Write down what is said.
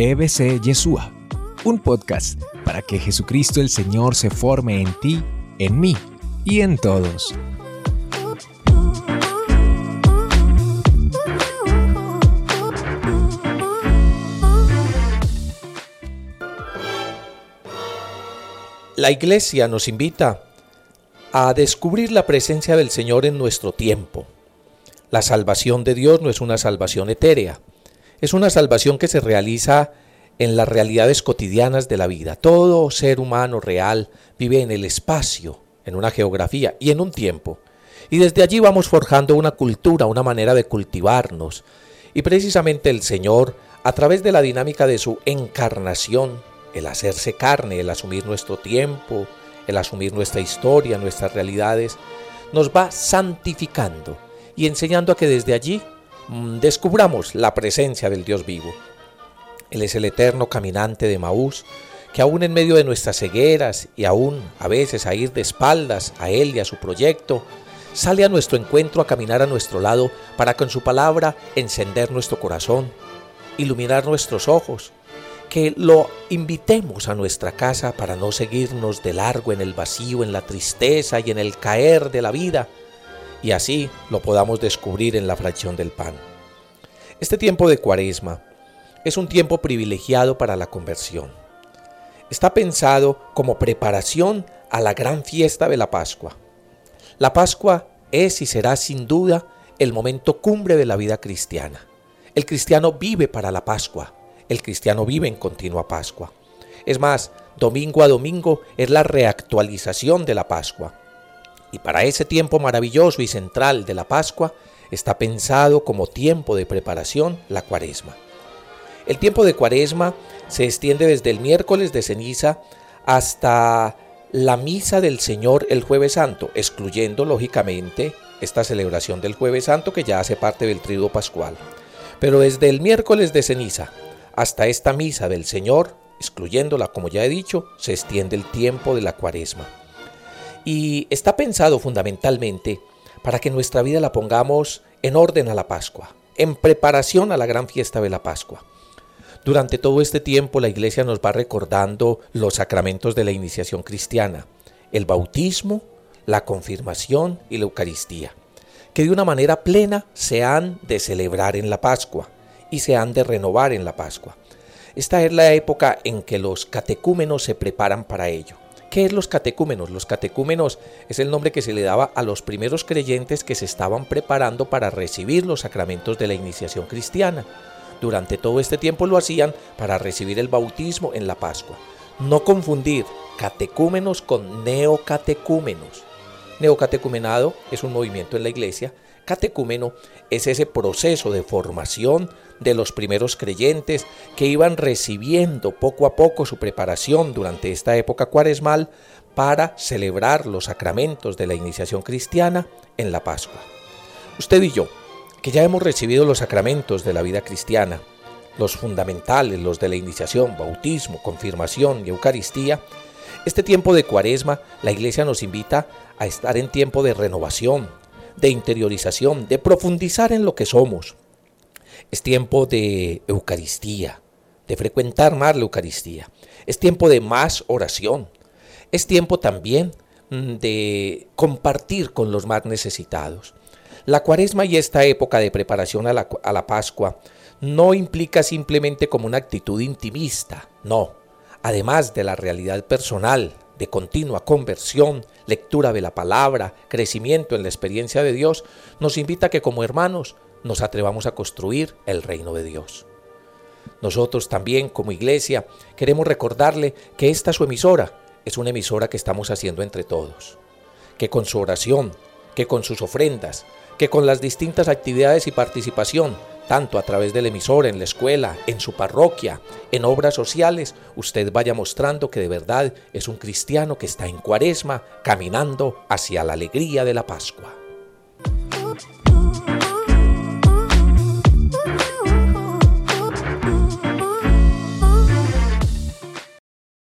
EBC Yeshua, un podcast para que Jesucristo el Señor se forme en ti, en mí y en todos. La iglesia nos invita a descubrir la presencia del Señor en nuestro tiempo. La salvación de Dios no es una salvación etérea, es una salvación que se realiza en las realidades cotidianas de la vida. Todo ser humano real vive en el espacio, en una geografía y en un tiempo. Y desde allí vamos forjando una cultura, una manera de cultivarnos. Y precisamente el Señor, a través de la dinámica de su encarnación, el hacerse carne, el asumir nuestro tiempo, el asumir nuestra historia, nuestras realidades, nos va santificando y enseñando a que desde allí descubramos la presencia del Dios vivo. Él es el eterno caminante de Maús, que aún en medio de nuestras cegueras y aún a veces a ir de espaldas a Él y a su proyecto, sale a nuestro encuentro a caminar a nuestro lado para con su palabra encender nuestro corazón, iluminar nuestros ojos que lo invitemos a nuestra casa para no seguirnos de largo en el vacío, en la tristeza y en el caer de la vida, y así lo podamos descubrir en la fracción del pan. Este tiempo de cuaresma es un tiempo privilegiado para la conversión. Está pensado como preparación a la gran fiesta de la Pascua. La Pascua es y será sin duda el momento cumbre de la vida cristiana. El cristiano vive para la Pascua, el cristiano vive en continua Pascua. Es más, domingo a domingo es la reactualización de la Pascua. Y para ese tiempo maravilloso y central de la Pascua está pensado como tiempo de preparación la cuaresma. El tiempo de cuaresma se extiende desde el miércoles de ceniza hasta la misa del Señor el jueves santo, excluyendo lógicamente esta celebración del jueves santo que ya hace parte del triduo pascual. Pero desde el miércoles de ceniza hasta esta misa del Señor, excluyéndola como ya he dicho, se extiende el tiempo de la cuaresma. Y está pensado fundamentalmente para que nuestra vida la pongamos en orden a la Pascua, en preparación a la gran fiesta de la Pascua. Durante todo este tiempo la iglesia nos va recordando los sacramentos de la iniciación cristiana, el bautismo, la confirmación y la Eucaristía, que de una manera plena se han de celebrar en la Pascua y se han de renovar en la Pascua. Esta es la época en que los catecúmenos se preparan para ello. ¿Qué es los catecúmenos? Los catecúmenos es el nombre que se le daba a los primeros creyentes que se estaban preparando para recibir los sacramentos de la iniciación cristiana. Durante todo este tiempo lo hacían para recibir el bautismo en la Pascua. No confundir catecúmenos con neocatecúmenos. Neocatecumenado es un movimiento en la iglesia catecúmeno es ese proceso de formación de los primeros creyentes que iban recibiendo poco a poco su preparación durante esta época cuaresmal para celebrar los sacramentos de la iniciación cristiana en la Pascua. Usted y yo, que ya hemos recibido los sacramentos de la vida cristiana, los fundamentales, los de la iniciación, bautismo, confirmación y Eucaristía, este tiempo de cuaresma la iglesia nos invita a estar en tiempo de renovación, de interiorización, de profundizar en lo que somos. Es tiempo de Eucaristía, de frecuentar más la Eucaristía. Es tiempo de más oración. Es tiempo también mm, de compartir con los más necesitados. La cuaresma y esta época de preparación a la, a la Pascua no implica simplemente como una actitud intimista, no. Además de la realidad personal, de continua conversión, lectura de la palabra, crecimiento en la experiencia de Dios, nos invita a que como hermanos nos atrevamos a construir el reino de Dios. Nosotros también como iglesia queremos recordarle que esta su emisora es una emisora que estamos haciendo entre todos, que con su oración, que con sus ofrendas, que con las distintas actividades y participación, tanto a través del emisor, en la escuela, en su parroquia, en obras sociales, usted vaya mostrando que de verdad es un cristiano que está en cuaresma, caminando hacia la alegría de la Pascua.